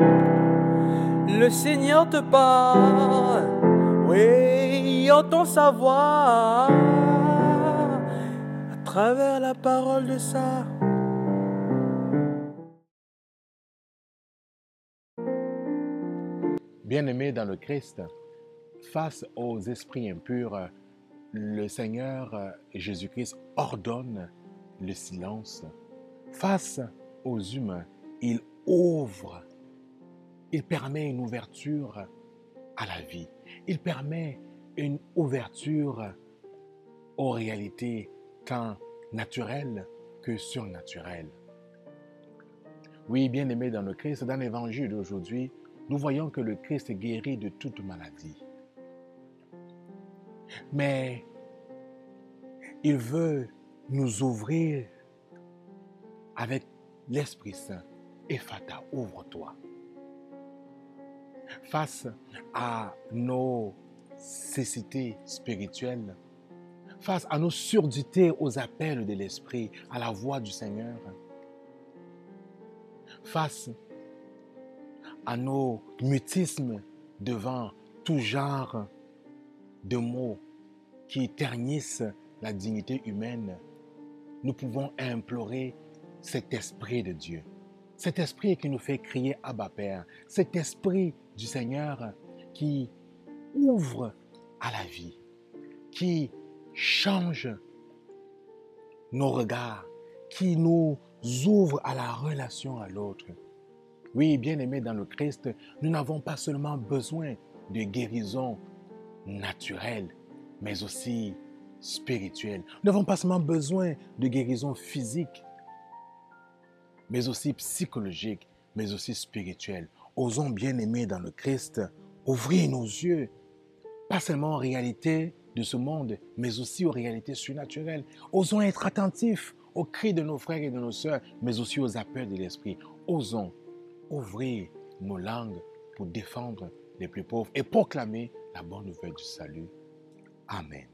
Le Seigneur te parle, oui, entend sa voix à travers la parole de ça. Bien-aimés dans le Christ, face aux esprits impurs, le Seigneur Jésus-Christ ordonne le silence. Face aux humains, il ouvre, il permet une ouverture à la vie. Il permet une ouverture aux réalités tant naturelles que surnaturelles. Oui, bien aimé dans le Christ, dans l'évangile d'aujourd'hui, nous voyons que le Christ est guéri de toute maladie. Mais il veut nous ouvrir avec l'Esprit Saint. Et Fata, ouvre-toi. Face à nos cécités spirituelles, face à nos surdités aux appels de l'Esprit, à la voix du Seigneur, face à nos mutismes devant tout genre de mots qui ternissent la dignité humaine, nous pouvons implorer cet esprit de Dieu. Cet esprit qui nous fait crier Abba Père. Cet esprit du Seigneur qui ouvre à la vie, qui change nos regards, qui nous ouvre à la relation à l'autre. Oui, bien-aimés dans le Christ, nous n'avons pas seulement besoin de guérison naturelle, mais aussi spirituelle. Nous n'avons pas seulement besoin de guérison physique, mais aussi psychologique, mais aussi spirituelle. Osons, bien-aimés dans le Christ, ouvrir nos yeux, pas seulement aux réalités de ce monde, mais aussi aux réalités surnaturelles. Osons être attentifs aux cris de nos frères et de nos sœurs, mais aussi aux appels de l'Esprit. Osons ouvrir nos langues pour défendre les plus pauvres et proclamer la bonne nouvelle du salut. Amen.